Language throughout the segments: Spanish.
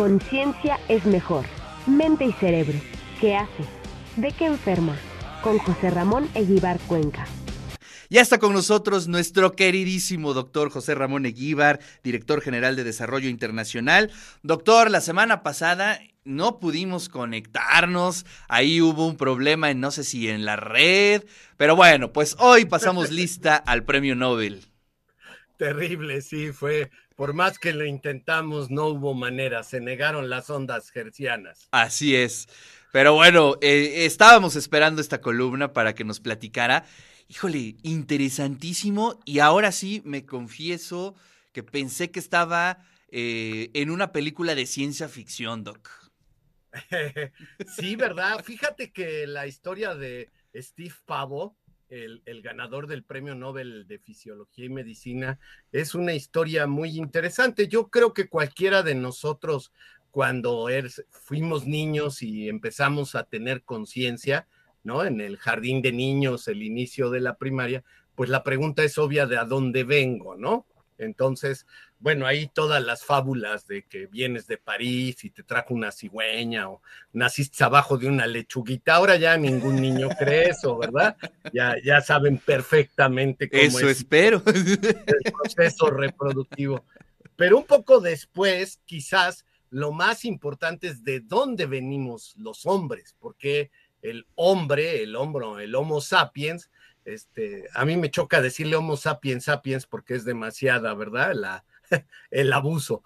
conciencia es mejor. Mente y cerebro. ¿Qué hace? ¿De qué enferma? Con José Ramón Eguibar Cuenca. Ya está con nosotros nuestro queridísimo doctor José Ramón Eguíbar, director general de Desarrollo Internacional. Doctor, la semana pasada no pudimos conectarnos, ahí hubo un problema en no sé si en la red, pero bueno, pues hoy pasamos lista al premio Nobel. Terrible, sí, fue, por más que lo intentamos, no hubo manera, se negaron las ondas gercianas. Así es. Pero bueno, eh, estábamos esperando esta columna para que nos platicara híjole, interesantísimo. Y ahora sí me confieso que pensé que estaba eh, en una película de ciencia ficción, Doc. sí, ¿verdad? Fíjate que la historia de Steve Pavo, el, ganador del Premio Nobel de Fisiología y Medicina, es una historia muy interesante. Yo creo que cualquiera de nosotros, cuando fuimos niños y empezamos a tener conciencia, ¿no? En el jardín de niños, el inicio de la primaria, pues la pregunta es obvia de a dónde vengo, ¿no? Entonces, bueno, ahí todas las fábulas de que vienes de París y te trajo una cigüeña o naciste abajo de una lechuguita, ahora ya ningún niño cree eso, ¿verdad? Ya, ya saben perfectamente cómo eso espero. el proceso reproductivo. Pero un poco después, quizás lo más importante es de dónde venimos los hombres, porque el hombre, el hombro, el Homo sapiens, este, a mí me choca decirle Homo sapiens sapiens porque es demasiada, ¿verdad? El abuso.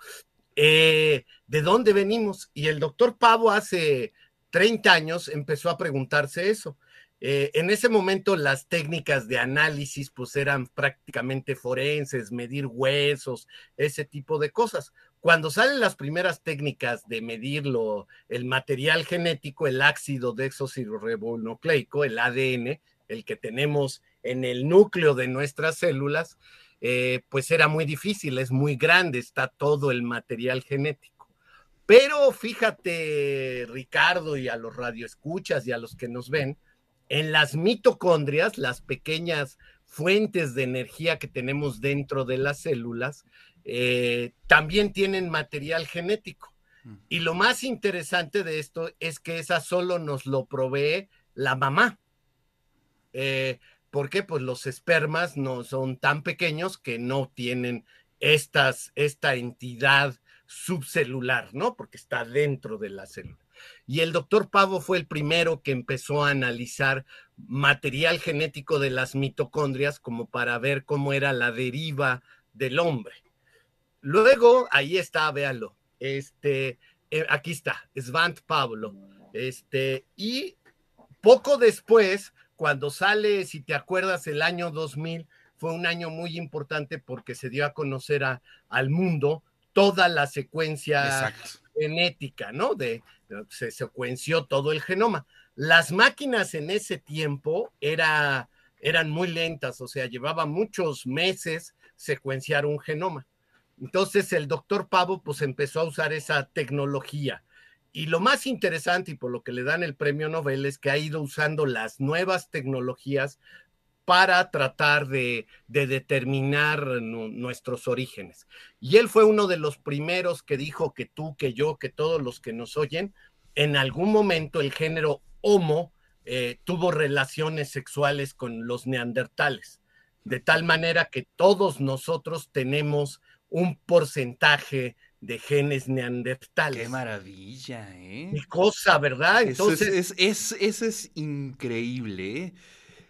Eh, ¿De dónde venimos? Y el doctor Pavo hace 30 años empezó a preguntarse eso. Eh, en ese momento las técnicas de análisis pues eran prácticamente forenses, medir huesos, ese tipo de cosas. Cuando salen las primeras técnicas de medirlo, el material genético, el ácido desoxirribonucleico, el ADN, el que tenemos en el núcleo de nuestras células, eh, pues era muy difícil, es muy grande, está todo el material genético. Pero fíjate, Ricardo, y a los radioescuchas y a los que nos ven, en las mitocondrias, las pequeñas fuentes de energía que tenemos dentro de las células, eh, también tienen material genético. Y lo más interesante de esto es que esa solo nos lo provee la mamá. Eh, ¿Por qué? Pues los espermas no son tan pequeños que no tienen esta entidad subcelular, ¿no? Porque está dentro de la célula. Y el doctor Pavo fue el primero que empezó a analizar material genético de las mitocondrias como para ver cómo era la deriva del hombre. Luego, ahí está, véalo. Este, eh, aquí está, Svant Pablo. Este, y poco después, cuando sale, si te acuerdas, el año 2000, fue un año muy importante porque se dio a conocer al mundo toda la secuencia genética, ¿no? De, se secuenció todo el genoma. Las máquinas en ese tiempo era, eran muy lentas, o sea, llevaba muchos meses secuenciar un genoma. Entonces el doctor Pavo pues empezó a usar esa tecnología. Y lo más interesante y por lo que le dan el premio Nobel es que ha ido usando las nuevas tecnologías para tratar de, determinar nuestros orígenes. Y él fue uno de los primeros que dijo que tú, que yo, que todos los que nos oyen, en algún momento el género Homo eh, tuvo relaciones sexuales con los neandertales, de tal manera que todos nosotros tenemos un porcentaje de genes neandertales. Qué maravilla, ¿eh? Qué cosa, ¿verdad? Entonces, eso es, es, increíble. ¿eh?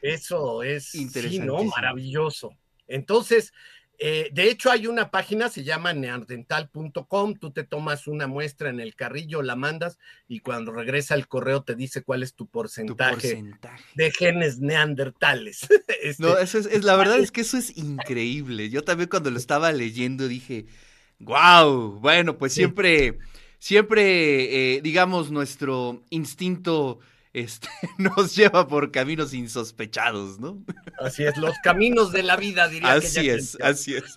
Eso es, sí, ¿no? Maravilloso. Entonces, eh, de hecho, hay una página, se llama neandertal.com, tú te tomas una muestra en el carrillo, la mandas y cuando regresa el correo te dice cuál es tu porcentaje, de genes neandertales. Este, no, eso es, la verdad es que eso es increíble. Yo también cuando lo estaba leyendo dije, wow, bueno, pues siempre, siempre, eh, digamos, nuestro instinto este, nos lleva por caminos insospechados, ¿no? Así es, los caminos de la vida, diría Así es, así es.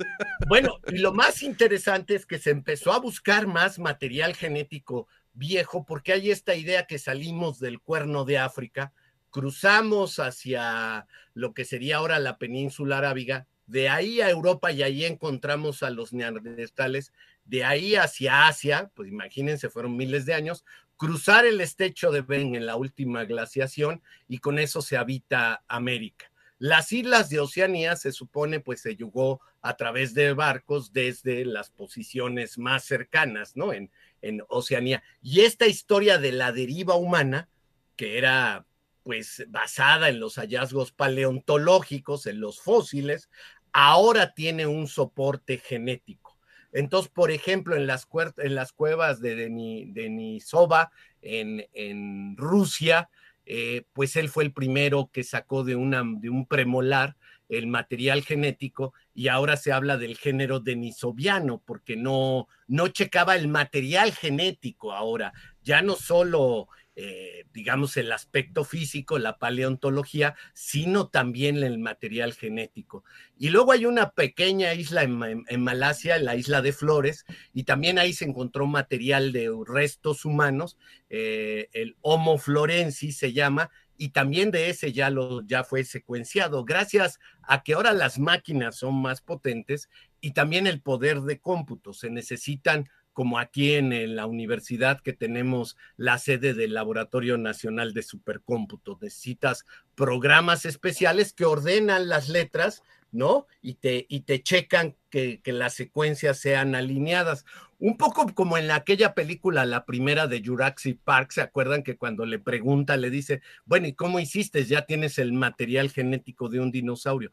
Bueno, y lo más interesante es que se empezó a buscar más material genético viejo, porque hay esta idea que salimos del cuerno de África, cruzamos hacia lo que sería ahora la península arábiga, de ahí a Europa y ahí encontramos a los neandertales, de ahí hacia Asia, pues imagínense, fueron miles de años, cruzar el estrecho de Bering en la última glaciación y con eso se habita América. Las islas de Oceanía se supone pues se llegó a través de barcos desde las posiciones más cercanas, ¿no? En, en Oceanía. Y esta historia de la deriva humana, que era pues basada en los hallazgos paleontológicos, en los fósiles, ahora tiene un soporte genético. Entonces, por ejemplo, en las, en las cuevas de Denisova, en, Rusia, eh, pues él fue el primero que sacó de, de un premolar el material genético y ahora se habla del género denisoviano porque no, no checaba el material genético ahora, ya no solo eh, digamos, el aspecto físico, la paleontología, sino también el material genético. Y luego hay una pequeña isla en, Malasia, la isla de Flores, y también ahí se encontró material de restos humanos, eh, el Homo florensis se llama, y también de ese ya, lo, ya fue secuenciado, gracias a que ahora las máquinas son más potentes y también el poder de cómputo. Se necesitan como aquí en la universidad que tenemos la sede del Laboratorio Nacional de Supercómputo. Necesitas programas especiales que ordenan las letras, ¿no? Y te, y te checan que, que, las secuencias sean alineadas. Un poco como en aquella película, la primera de Jurassic Park, ¿se acuerdan que cuando le pregunta, le dice, bueno, ¿y cómo hiciste? Ya tienes el material genético de un dinosaurio.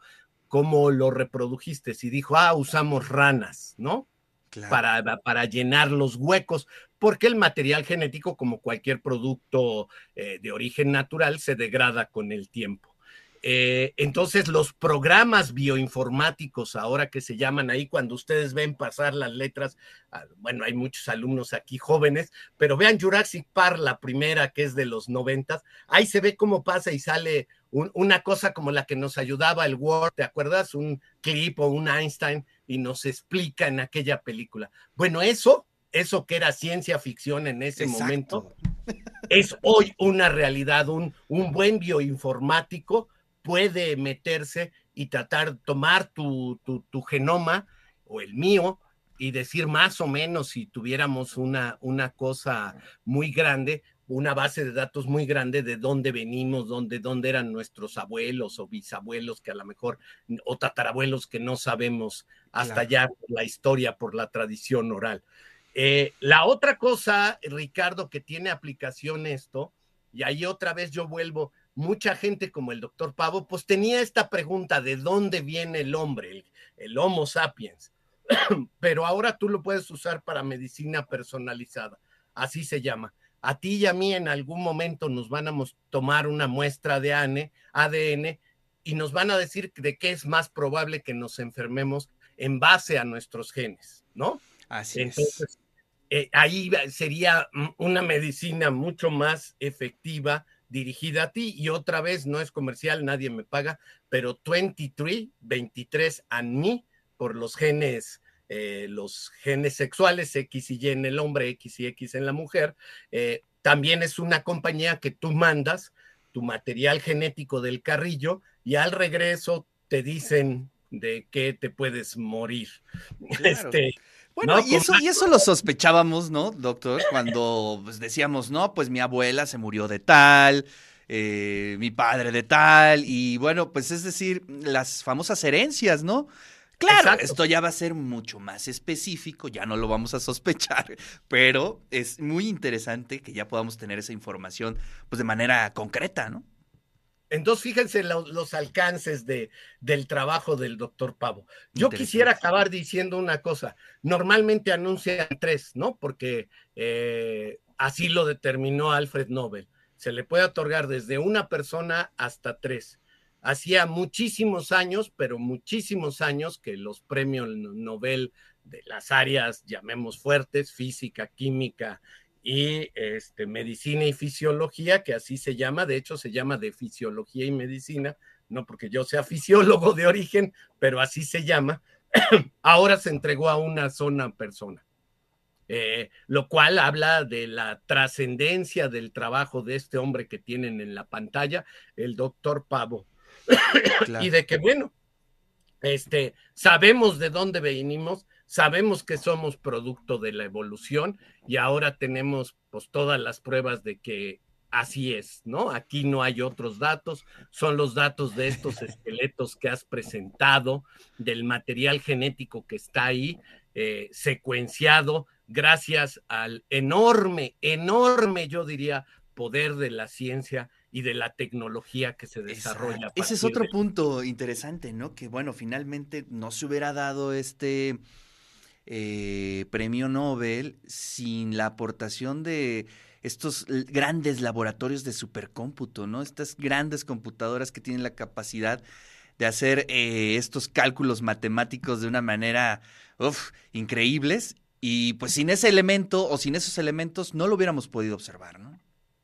¿Cómo lo reprodujiste? Y dijo, ah, usamos ranas, ¿no? Para, para, llenar los huecos, porque el material genético, como cualquier producto eh, de origen natural, se degrada con el tiempo. Eh, entonces, los programas bioinformáticos, ahora que se llaman ahí, cuando ustedes ven pasar las letras, ah, bueno, hay muchos alumnos aquí jóvenes, pero vean Jurassic Park, la primera que es de los noventas, ahí se ve cómo pasa y sale una cosa como la que nos ayudaba el Word, ¿te acuerdas? Un clip o un Einstein y nos explica en aquella película. Bueno, eso, eso que era ciencia ficción en ese momento, es hoy una realidad, un, un buen bioinformático puede meterse y tratar, tomar tu, tu, genoma o el mío y decir más o menos si tuviéramos una, una cosa muy grande, una base de datos muy grande de dónde venimos, dónde, dónde eran nuestros abuelos o bisabuelos que a lo mejor, o tatarabuelos que no sabemos hasta allá por la historia, por la tradición oral. Eh, la otra cosa, Ricardo, que tiene aplicación esto, y ahí otra vez yo vuelvo, mucha gente como el doctor Pavo, pues tenía esta pregunta de dónde viene el hombre, el, el Homo sapiens, pero ahora tú lo puedes usar para medicina personalizada, así se llama a ti y a mí en algún momento nos van a tomar una muestra de ADN y nos van a decir de qué es más probable que nos enfermemos en base a nuestros genes, ¿no? Así Entonces, eh, ahí sería una medicina mucho más efectiva dirigida a ti y otra vez no es comercial, nadie me paga, pero 23, 23 a mí por los genes eh, los genes sexuales, X y Y en el hombre, X y X en la mujer. Eh, también es una compañía que tú mandas tu material genético del carrillo y al regreso te dicen de qué te puedes morir. Este, bueno, y, eso, y eso lo sospechábamos, ¿no, doctor? Cuando pues, decíamos, no, pues mi abuela se murió de tal, eh, mi padre de tal, y bueno, pues es decir, las famosas herencias, ¿no? Claro, esto ya va a ser mucho más específico, ya no lo vamos a sospechar, pero es muy interesante que ya podamos tener esa información pues de manera concreta, ¿no? Entonces, fíjense los alcances de, del trabajo del doctor Pavo. Yo quisiera acabar diciendo una cosa. Normalmente anuncian tres, ¿no? Porque eh, así lo determinó Alfred Nobel. Se le puede otorgar desde una persona hasta tres hacía muchísimos años, pero muchísimos años que los premios Nobel de las áreas, llamemos fuertes, física, química y este, medicina y fisiología, que así se llama, de hecho se llama de fisiología y medicina, no porque yo sea fisiólogo de origen, pero así se llama, ahora se entregó a una sola persona. Eh, lo cual habla de la trascendencia del trabajo de este hombre que tienen en la pantalla, el doctor Pavo. y de que, bueno, este, sabemos de dónde venimos, sabemos que somos producto de la evolución y ahora tenemos pues todas las pruebas de que así es, ¿no? Aquí no hay otros datos, son los datos de estos esqueletos que has presentado, del material genético que está ahí, eh, secuenciado, gracias al enorme, enorme, yo diría, poder de la ciencia y de la tecnología que se desarrolla. Ese es otro punto interesante, ¿no? Que bueno, finalmente no se hubiera dado este eh, premio Nobel sin la aportación de estos grandes laboratorios de supercómputo, ¿no? Estas grandes computadoras que tienen la capacidad de hacer eh, estos cálculos matemáticos de una manera increíbles. Y pues sin ese elemento o sin esos elementos no lo hubiéramos podido observar, ¿no?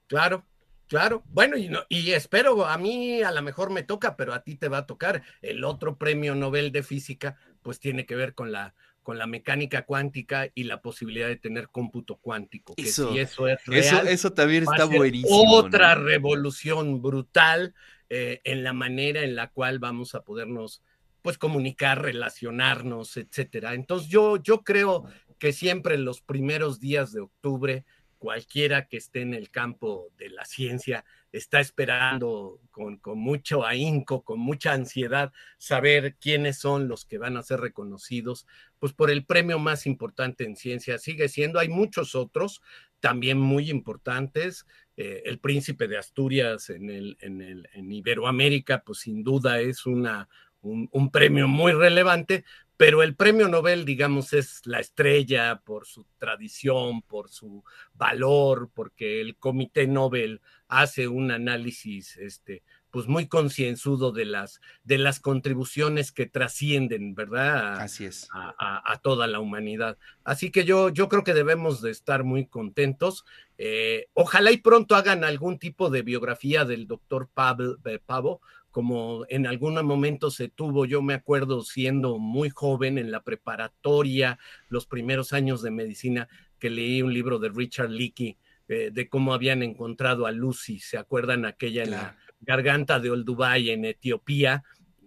Claro, Claro, bueno, y, y espero, a mí a lo mejor me toca, pero a ti te va a tocar. El otro premio Nobel de Física, pues tiene que ver con la, con la mecánica cuántica y la posibilidad de tener cómputo cuántico. Que eso, si eso es real, eso, también está buenísimo. Otra revolución brutal eh, en la manera en la cual vamos a podernos pues comunicar, relacionarnos, etcétera. Entonces yo, yo creo que siempre en los primeros días de octubre cualquiera que esté en el campo de la ciencia está esperando con, mucho ahínco, con mucha ansiedad, saber quiénes son los que van a ser reconocidos, pues por el premio más importante en ciencia. Sigue siendo, hay muchos otros también muy importantes. Eh, el príncipe de Asturias en, el, en, el, en Iberoamérica, pues sin duda es una, un, un, premio muy relevante, pero el premio Nobel, digamos, es la estrella por su tradición, por su valor, porque el Comité Nobel hace un análisis este, pues muy concienzudo de las, de las contribuciones que trascienden, ¿verdad? A, Así es. A, a, a, toda la humanidad. Así que yo, yo creo que debemos de estar muy contentos. Eh, ojalá y pronto hagan algún tipo de biografía del doctor Pavo, como en algún momento se tuvo, yo me acuerdo siendo muy joven en la preparatoria, los primeros años de medicina, que leí un libro de Richard Leakey eh, de cómo habían encontrado a Lucy, ¿se acuerdan aquella claro. en la garganta de Olduvai en Etiopía?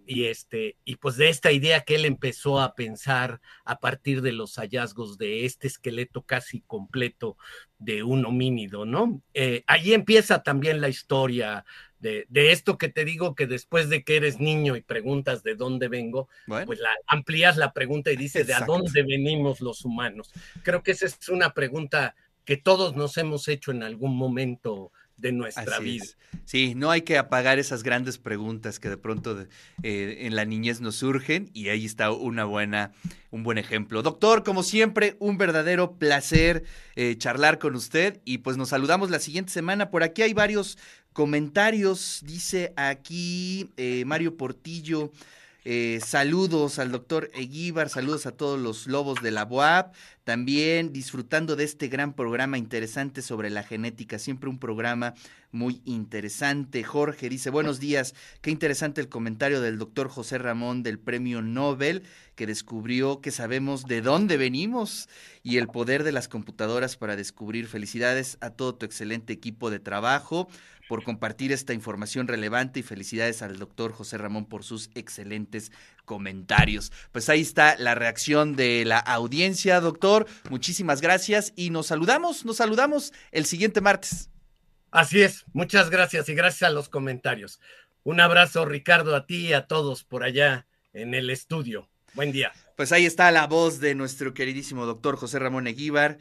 Y, este, y pues de esta idea que él empezó a pensar a partir de los hallazgos de este esqueleto casi completo de un homínido, ¿no? Eh, allí empieza también la historia de, de, esto que te digo que después de que eres niño y preguntas de dónde vengo, bueno. pues la, amplías la pregunta y dices de a dónde venimos los humanos. Creo que esa es una pregunta que todos nos hemos hecho en algún momento de nuestra Así vida. Es. Sí, no hay que apagar esas grandes preguntas que de pronto eh, en la niñez nos surgen y ahí está una buena, un buen ejemplo. Doctor, como siempre, un verdadero placer eh, charlar con usted y pues nos saludamos la siguiente semana. Por aquí hay varios comentarios, dice aquí eh, Mario Portillo. Eh, saludos al doctor Eguíbar, saludos a todos los lobos de la BOAP, también disfrutando de este gran programa interesante sobre la genética, siempre un programa muy interesante. Jorge dice, buenos días, qué interesante el comentario del doctor José Ramón del Premio Nobel, que descubrió que sabemos de dónde venimos y el poder de las computadoras para descubrir. Felicidades a todo tu excelente equipo de trabajo por compartir esta información relevante y felicidades al doctor José Ramón por sus excelentes comentarios. Pues ahí está la reacción de la audiencia, doctor. Muchísimas gracias y nos saludamos, nos saludamos el siguiente martes. Así es, muchas gracias y gracias a los comentarios. Un abrazo, Ricardo, a ti y a todos por allá en el estudio. Buen día. Pues ahí está la voz de nuestro queridísimo doctor José Ramón Eguíbar.